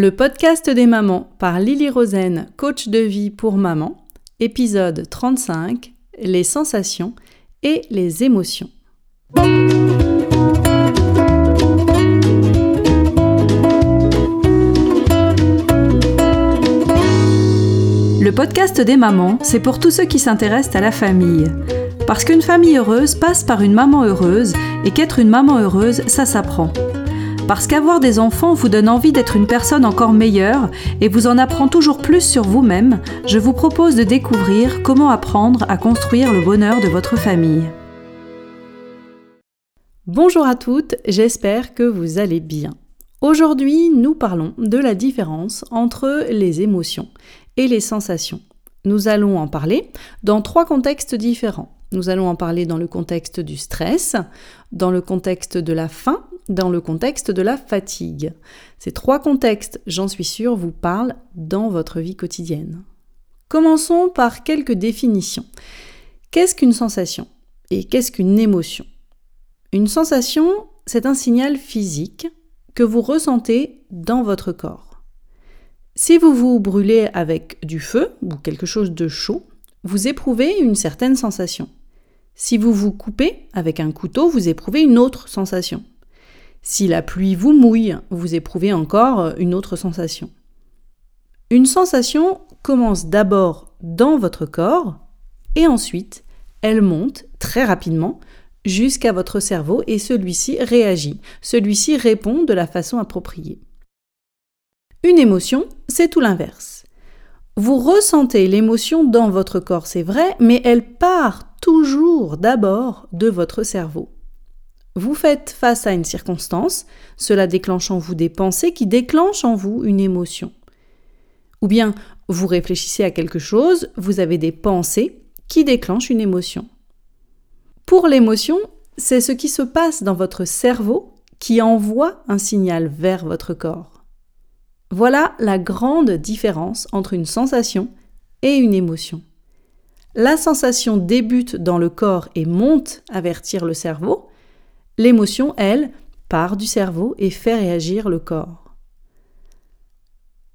Le podcast des mamans par Lily Rosen, coach de vie pour maman, épisode 35, les sensations et les émotions. Le podcast des mamans, c'est pour tous ceux qui s'intéressent à la famille. Parce qu'une famille heureuse passe par une maman heureuse et qu'être une maman heureuse, ça s'apprend. Parce qu'avoir des enfants vous donne envie d'être une personne encore meilleure et vous en apprend toujours plus sur vous-même, je vous propose de découvrir comment apprendre à construire le bonheur de votre famille. Bonjour à toutes, j'espère que vous allez bien. Aujourd'hui, nous parlons de la différence entre les émotions et les sensations. Nous allons en parler dans trois contextes différents. Nous allons en parler dans le contexte du stress, dans le contexte de la faim dans le contexte de la fatigue. Ces trois contextes, j'en suis sûre, vous parlent dans votre vie quotidienne. Commençons par quelques définitions. Qu'est-ce qu'une sensation et qu'est-ce qu'une émotion? Une sensation, c'est un signal physique que vous ressentez dans votre corps. Si vous vous brûlez avec du feu ou quelque chose de chaud, vous éprouvez une certaine sensation. Si vous vous coupez avec un couteau, vous éprouvez une autre sensation. Si la pluie vous mouille, vous éprouvez encore une autre sensation. Une sensation commence d'abord dans votre corps et ensuite elle monte très rapidement jusqu'à votre cerveau et celui-ci réagit, celui-ci répond de la façon appropriée. Une émotion, c'est tout l'inverse. Vous ressentez l'émotion dans votre corps, c'est vrai, mais elle part toujours d'abord de votre cerveau. Vous faites face à une circonstance, cela déclenche en vous des pensées qui déclenchent en vous une émotion. Ou bien vous réfléchissez à quelque chose, vous avez des pensées qui déclenchent une émotion. Pour l'émotion, c'est ce qui se passe dans votre cerveau qui envoie un signal vers votre corps. Voilà la grande différence entre une sensation et une émotion. La sensation débute dans le corps et monte avertir le cerveau, L'émotion, elle, part du cerveau et fait réagir le corps.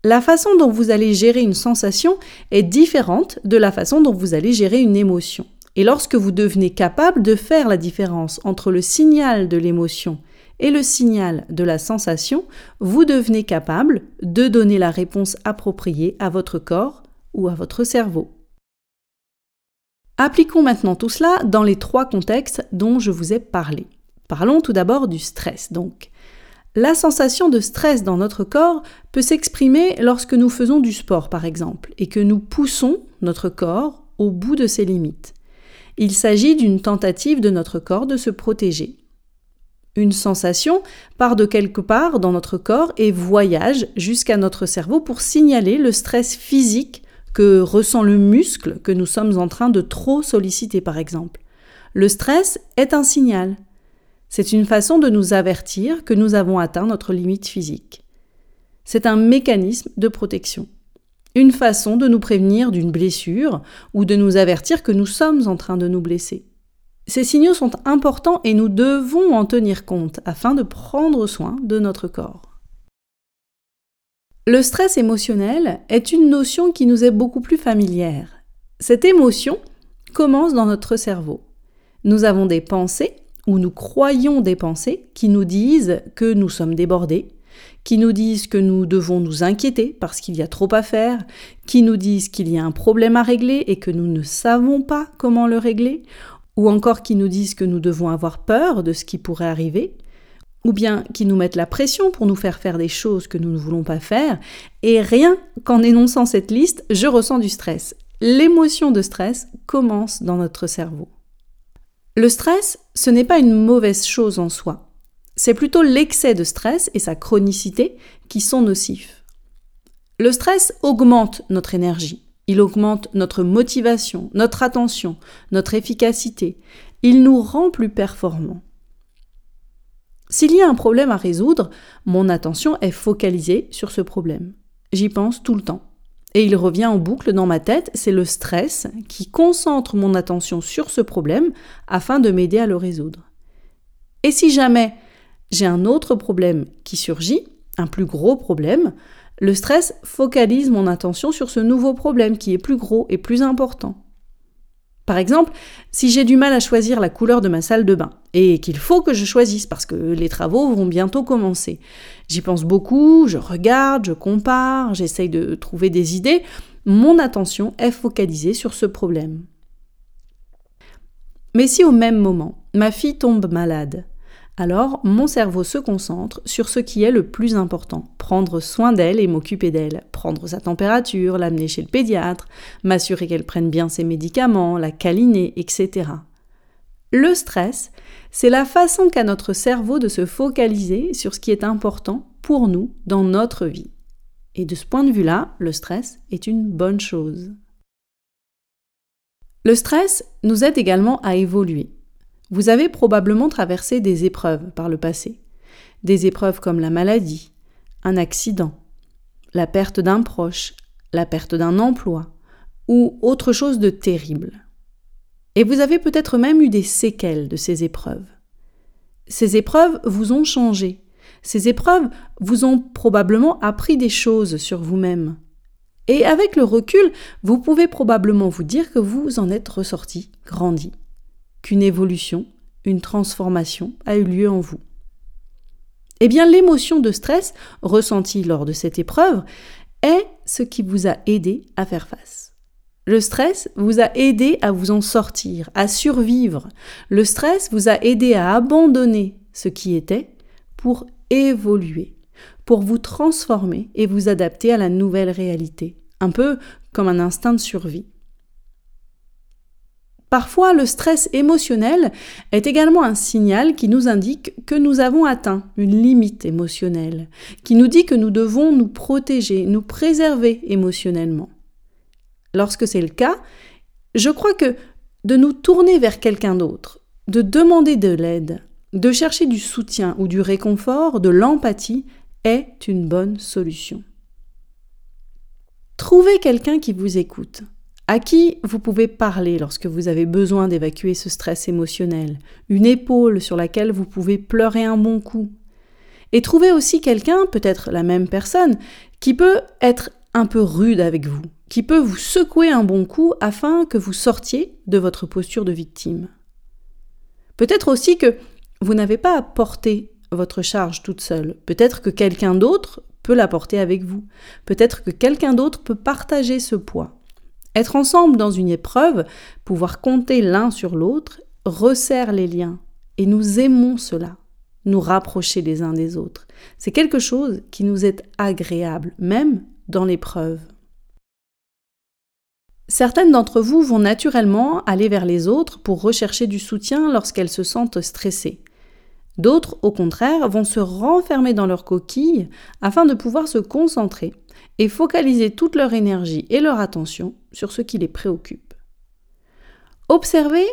La façon dont vous allez gérer une sensation est différente de la façon dont vous allez gérer une émotion. Et lorsque vous devenez capable de faire la différence entre le signal de l'émotion et le signal de la sensation, vous devenez capable de donner la réponse appropriée à votre corps ou à votre cerveau. Appliquons maintenant tout cela dans les trois contextes dont je vous ai parlé. Parlons tout d'abord du stress. Donc, la sensation de stress dans notre corps peut s'exprimer lorsque nous faisons du sport, par exemple, et que nous poussons notre corps au bout de ses limites. Il s'agit d'une tentative de notre corps de se protéger. Une sensation part de quelque part dans notre corps et voyage jusqu'à notre cerveau pour signaler le stress physique que ressent le muscle que nous sommes en train de trop solliciter, par exemple. Le stress est un signal. C'est une façon de nous avertir que nous avons atteint notre limite physique. C'est un mécanisme de protection. Une façon de nous prévenir d'une blessure ou de nous avertir que nous sommes en train de nous blesser. Ces signaux sont importants et nous devons en tenir compte afin de prendre soin de notre corps. Le stress émotionnel est une notion qui nous est beaucoup plus familière. Cette émotion commence dans notre cerveau. Nous avons des pensées où nous croyons des pensées qui nous disent que nous sommes débordés, qui nous disent que nous devons nous inquiéter parce qu'il y a trop à faire, qui nous disent qu'il y a un problème à régler et que nous ne savons pas comment le régler, ou encore qui nous disent que nous devons avoir peur de ce qui pourrait arriver, ou bien qui nous mettent la pression pour nous faire faire des choses que nous ne voulons pas faire, et rien qu'en énonçant cette liste, je ressens du stress. L'émotion de stress commence dans notre cerveau. Le stress, ce n'est pas une mauvaise chose en soi. C'est plutôt l'excès de stress et sa chronicité qui sont nocifs. Le stress augmente notre énergie, il augmente notre motivation, notre attention, notre efficacité, il nous rend plus performants. S'il y a un problème à résoudre, mon attention est focalisée sur ce problème. J'y pense tout le temps. Et il revient en boucle dans ma tête, c'est le stress qui concentre mon attention sur ce problème afin de m'aider à le résoudre. Et si jamais j'ai un autre problème qui surgit, un plus gros problème, Le stress focalise mon attention sur ce nouveau problème qui est plus gros et plus important. Par exemple, si j'ai du mal à choisir la couleur de ma salle de bain et qu'il faut que je choisisse parce que les travaux vont bientôt commencer, j'y pense beaucoup, je regarde, je compare, j'essaye de trouver des idées, mon attention est focalisée sur ce problème. Mais si au même moment, ma fille tombe malade, alors mon cerveau se concentre sur ce qui est le plus important, prendre soin d'elle et m'occuper d'elle, prendre sa température, l'amener chez le pédiatre, m'assurer qu'elle prenne bien ses médicaments, la câliner, etc. Le stress, c'est la façon qu'a notre cerveau de se focaliser sur ce qui est important pour nous dans notre vie. Et de ce point de vue-là, le stress est une bonne chose. Le stress nous aide également à évoluer. Vous avez probablement traversé des épreuves par le passé. Des épreuves comme la maladie, un accident, la perte d'un proche, la perte d'un emploi, ou autre chose de terrible. Et vous avez peut-être même eu des séquelles de ces épreuves. Ces épreuves vous ont changé. Ces épreuves vous ont probablement appris des choses sur vous-même. Et avec le recul, vous pouvez probablement vous dire que vous en êtes ressorti grandi qu'une évolution, une transformation a eu lieu en vous. Eh bien, l'émotion de stress ressentie lors de cette épreuve est ce qui vous a aidé à faire face. Le stress vous a aidé à vous en sortir, à survivre. Le stress vous a aidé à abandonner ce qui était pour évoluer, pour vous transformer et vous adapter à la nouvelle réalité, un peu comme un instinct de survie. Parfois, le stress émotionnel est également un signal qui nous indique que nous avons atteint une limite émotionnelle, qui nous dit que nous devons nous protéger, nous préserver émotionnellement. Lorsque c'est le cas, je crois que de nous tourner vers quelqu'un d'autre, de demander de l'aide, de chercher du soutien ou du réconfort, de l'empathie, est une bonne solution. Trouvez quelqu'un qui vous écoute, à qui vous pouvez parler lorsque vous avez besoin d'évacuer ce stress émotionnel, une épaule sur laquelle vous pouvez pleurer un bon coup? Et trouvez aussi quelqu'un, peut-être la même personne, qui peut être un peu rude avec vous, qui peut vous secouer un bon coup afin que vous sortiez de votre posture de victime. Peut-être aussi que vous n'avez pas à porter votre charge toute seule, peut-être que quelqu'un d'autre peut la porter avec vous, peut-être que quelqu'un d'autre peut partager ce poids. Être ensemble dans une épreuve, pouvoir compter l'un sur l'autre, resserre les liens. Et nous aimons cela, nous rapprocher les uns des autres. C'est quelque chose qui nous est agréable, même dans l'épreuve. Certaines d'entre vous vont naturellement aller vers les autres pour rechercher du soutien lorsqu'elles se sentent stressées. D'autres, au contraire, vont se renfermer dans leur coquille afin de pouvoir se concentrer et focaliser toute leur énergie et leur attention sur ce qui les préoccupe. Observez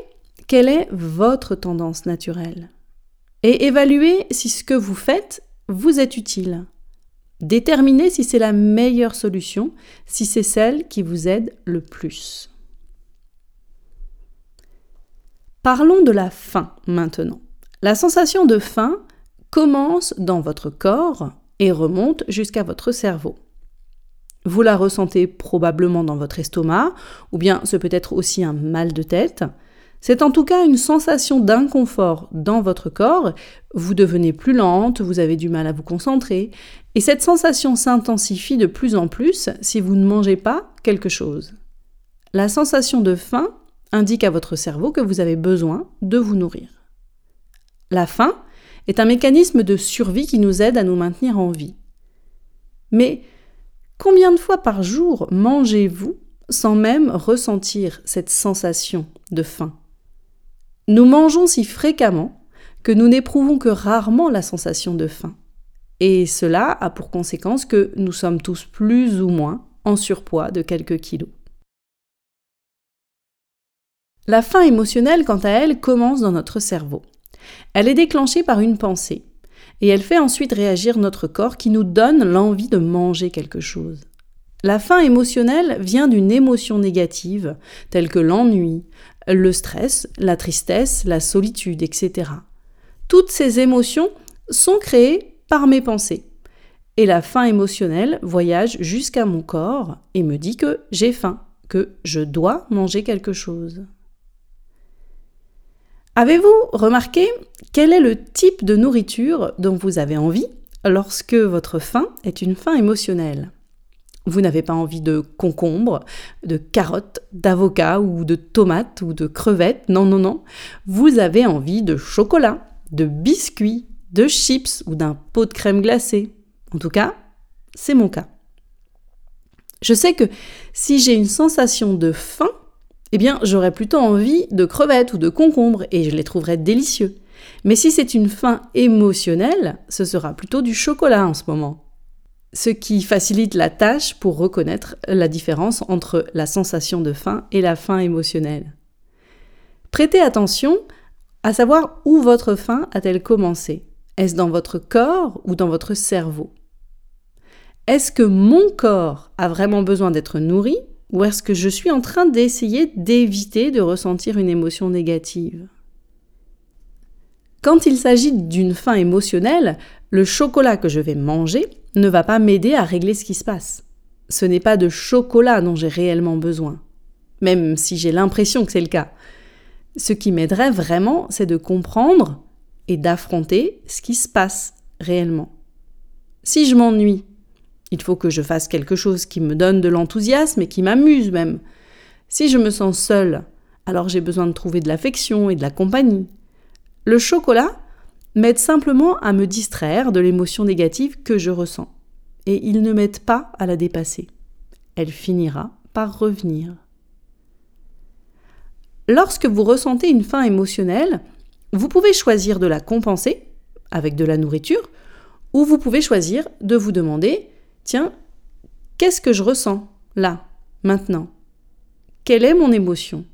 quelle est votre tendance naturelle et évaluez si ce que vous faites vous est utile. Déterminez si c'est la meilleure solution, si c'est celle qui vous aide le plus. Parlons de la faim maintenant. La sensation de faim commence dans votre corps et remonte jusqu'à votre cerveau. Vous la ressentez probablement dans votre estomac, ou bien ce peut être aussi un mal de tête. C'est en tout cas une sensation d'inconfort dans votre corps, vous devenez plus lente, vous avez du mal à vous concentrer, et cette sensation s'intensifie de plus en plus si vous ne mangez pas quelque chose. La sensation de faim indique à votre cerveau que vous avez besoin de vous nourrir. La faim est un mécanisme de survie qui nous aide à nous maintenir en vie. Mais Combien de fois par jour mangez-vous sans même ressentir cette sensation de faim? Nous mangeons si fréquemment que nous n'éprouvons que rarement la sensation de faim. Et cela a pour conséquence que nous sommes tous plus ou moins en surpoids de quelques kilos. La faim émotionnelle, quant à elle, commence dans notre cerveau. Elle est déclenchée par une pensée et elle fait ensuite réagir notre corps qui nous donne l'envie de manger quelque chose. La faim émotionnelle vient d'une émotion négative, telle que l'ennui, le stress, la tristesse, la solitude, etc. Toutes ces émotions sont créées par mes pensées. et la faim émotionnelle voyage jusqu'à mon corps et me dit que j'ai faim, que je dois manger quelque chose. Avez-vous remarqué quel est le type de nourriture dont vous avez envie lorsque votre faim est une faim émotionnelle? Vous n'avez pas envie de concombre, de carottes, d'avocats ou de tomates ou de crevettes, non, non, non. Vous avez envie de chocolat, de biscuits, de chips ou d'un pot de crème glacée. En tout cas, c'est mon cas. Je sais que si j'ai une sensation de faim, eh bien, j'aurais plutôt envie de crevettes ou de concombres et je les trouverais délicieux. Mais si c'est une faim émotionnelle, ce sera plutôt du chocolat en ce moment. Ce qui facilite la tâche pour reconnaître la différence entre la sensation de faim et la faim émotionnelle. Prêtez attention à savoir où votre faim a-t-elle commencé. Est-ce dans votre corps ou dans votre cerveau? Est-ce que mon corps a vraiment besoin d'être nourri ou est-ce que je suis en train d'essayer d'éviter de ressentir une émotion négative? Quand il s'agit d'une faim émotionnelle, le chocolat que je vais manger ne va pas m'aider à régler ce qui se passe. Ce n'est pas de chocolat dont j'ai réellement besoin, même si j'ai l'impression que c'est le cas. Ce qui m'aiderait vraiment, c'est de comprendre et d'affronter ce qui se passe réellement. Si je m'ennuie, il faut que je fasse quelque chose qui me donne de l'enthousiasme et qui m'amuse même. Si je me sens seule, alors j'ai besoin de trouver de l'affection et de la compagnie. Le chocolat m'aide simplement à me distraire de l'émotion négative que je ressens. Et il ne m'aide pas à la dépasser. Elle finira par revenir. Lorsque vous ressentez une faim émotionnelle, vous pouvez choisir de la compenser avec de la nourriture, ou vous pouvez choisir de vous demander tiens, qu'est-ce que je ressens là, maintenant? Quelle est mon émotion?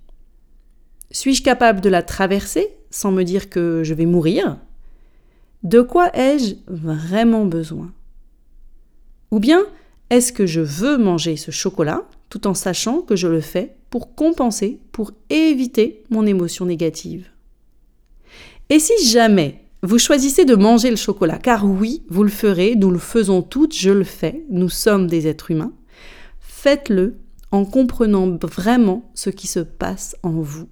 Suis-je capable de la traverser sans me dire que je vais mourir? De quoi ai-je vraiment besoin? Ou bien est-ce que je veux manger ce chocolat tout en sachant que je le fais pour compenser, pour éviter mon émotion négative? Et si jamais vous choisissez de manger le chocolat, car oui, vous le ferez, nous le faisons toutes, je le fais, nous sommes des êtres humains. Faites-le en comprenant vraiment ce qui se passe en vous.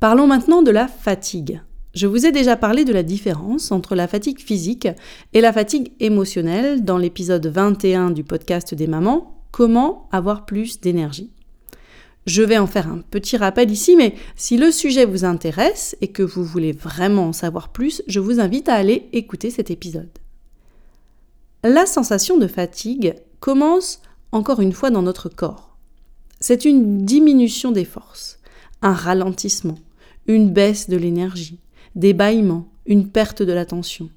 Parlons maintenant de la fatigue. Je vous ai déjà parlé de la différence entre la fatigue physique et la fatigue émotionnelle dans l'épisode 21 du podcast des mamans, Comment avoir plus d'énergie. Je vais en faire un petit rappel ici, mais si le sujet vous intéresse et que vous voulez vraiment en savoir plus, je vous invite à aller écouter cet épisode. La sensation de fatigue commence encore une fois dans notre corps. C'est une diminution des forces, un ralentissement, une baisse de l'énergie, des bâillements, une perte de l'attention.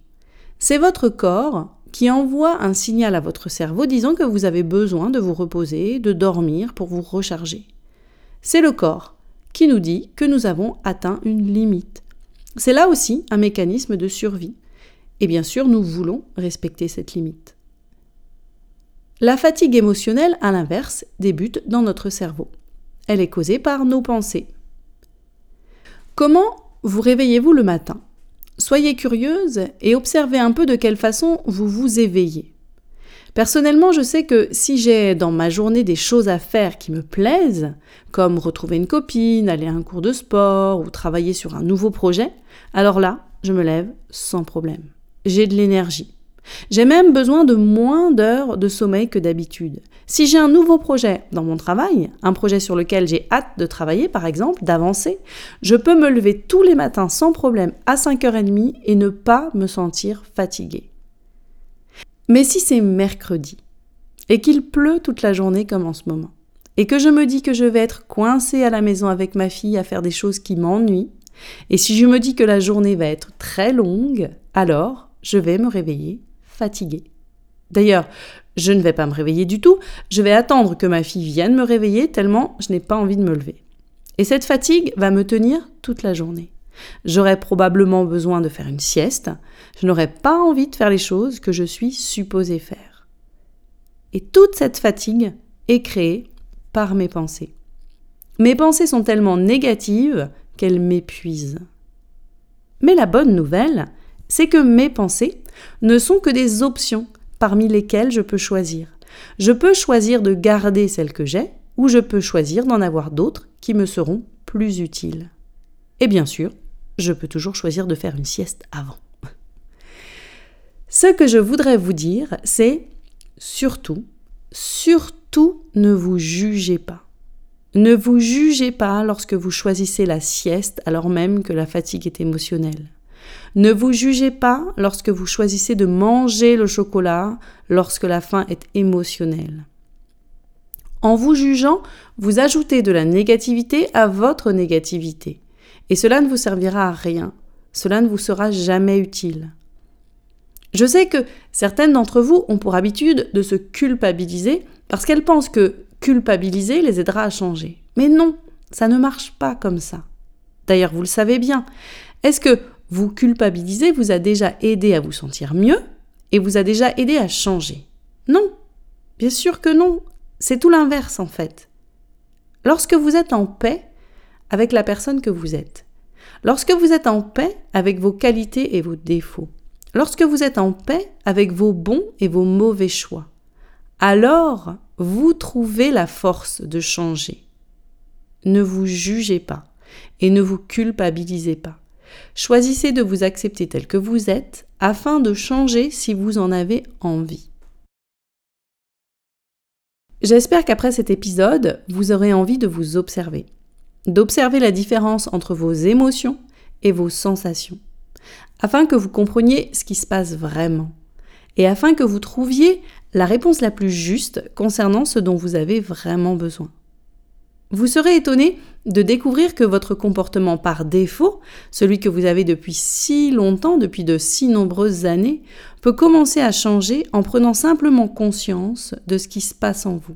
C'est votre corps qui envoie un signal à votre cerveau disant que vous avez besoin de vous reposer, de dormir pour vous recharger. C'est le corps qui nous dit que nous avons atteint une limite. C'est là aussi un mécanisme de survie. Et bien sûr, nous voulons respecter cette limite. La fatigue émotionnelle, à l'inverse, débute dans notre cerveau. Elle est causée par nos pensées. Comment vous réveillez-vous le matin? Soyez curieuse et observez un peu de quelle façon vous vous éveillez. Personnellement, je sais que si j'ai dans ma journée des choses à faire qui me plaisent, comme retrouver une copine, aller à un cours de sport ou travailler sur un nouveau projet, alors là, je me lève sans problème. J'ai de l'énergie. J'ai même besoin de moins d'heures de sommeil que d'habitude. Si j'ai un nouveau projet dans mon travail, un projet sur lequel j'ai hâte de travailler par exemple, d'avancer, je peux me lever tous les matins sans problème à 5h30 et ne pas me sentir fatiguée. Mais si c'est mercredi et qu'il pleut toute la journée comme en ce moment, et que je me dis que je vais être coincée à la maison avec ma fille à faire des choses qui m'ennuient, et si je me dis que la journée va être très longue, alors je vais me réveiller fatiguée. D'ailleurs, je ne vais pas me réveiller du tout, je vais attendre que ma fille vienne me réveiller tellement je n'ai pas envie de me lever. Et cette fatigue va me tenir toute la journée. J'aurais probablement besoin de faire une sieste. Je n'aurais pas envie de faire les choses que je suis supposée faire. Et toute cette fatigue est créée par mes pensées. Mes pensées sont tellement négatives qu'elles m'épuisent. Mais la bonne nouvelle, c'est que mes pensées ne sont que des options parmi lesquelles je peux choisir. Je peux choisir de garder celles que j'ai ou je peux choisir d'en avoir d'autres qui me seront plus utiles. Et bien sûr, je peux toujours choisir de faire une sieste avant. Ce que je voudrais vous dire, c'est surtout, surtout ne vous jugez pas. Ne vous jugez pas lorsque vous choisissez la sieste alors même que la fatigue est émotionnelle. Ne vous jugez pas lorsque vous choisissez de manger le chocolat lorsque la faim est émotionnelle. En vous jugeant, vous ajoutez de la négativité à votre négativité. Et cela ne vous servira à rien. Cela ne vous sera jamais utile. Je sais que certaines d'entre vous ont pour habitude de se culpabiliser parce qu'elles pensent que culpabiliser les aidera à changer. Mais non, ça ne marche pas comme ça. D'ailleurs, vous le savez bien. Est-ce que vous culpabiliser vous a déjà aidé à vous sentir mieux et vous a déjà aidé à changer? Non, bien sûr que non. C'est tout l'inverse en fait. Lorsque vous êtes en paix avec la personne que vous êtes, lorsque vous êtes en paix avec vos qualités et vos défauts, Lorsque vous êtes en paix avec vos bons et vos mauvais choix, alors vous trouvez la force de changer. Ne vous jugez pas et ne vous culpabilisez pas. Choisissez de vous accepter tel que vous êtes afin de changer si vous en avez envie. J'espère qu'après cet épisode, vous aurez envie de vous observer, d'observer la différence entre vos émotions et vos sensations afin que vous compreniez ce qui se passe vraiment et afin que vous trouviez la réponse la plus juste concernant ce dont vous avez vraiment besoin. Vous serez étonné de découvrir que votre comportement par défaut, celui que vous avez depuis si longtemps, depuis de si nombreuses années, peut commencer à changer en prenant simplement conscience de ce qui se passe en vous.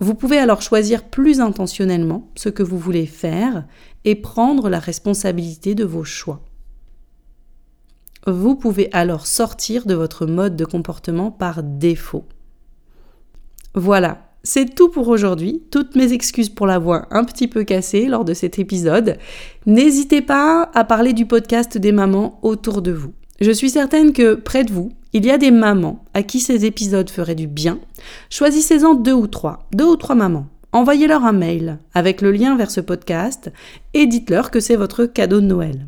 Vous pouvez alors choisir plus intentionnellement ce que vous voulez faire et prendre la responsabilité de vos choix. Vous pouvez alors sortir de votre mode de comportement par défaut. Voilà, c'est tout pour aujourd'hui. Toutes mes excuses pour la voix un petit peu cassée lors de cet épisode. N'hésitez pas à parler du podcast des mamans autour de vous. Je suis certaine que près de vous, il y a des mamans à qui ces épisodes feraient du bien. Choisissez-en deux ou trois, deux ou trois mamans. Envoyez-leur un mail avec le lien vers ce podcast et dites-leur que c'est votre cadeau de Noël.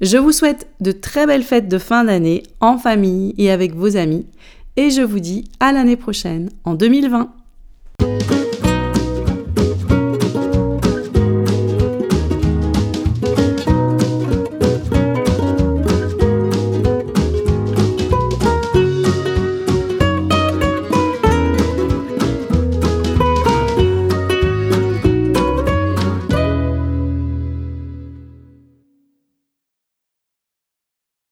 Je vous souhaite de très belles fêtes de fin d'année en famille et avec vos amis et je vous dis à l'année prochaine en 2020.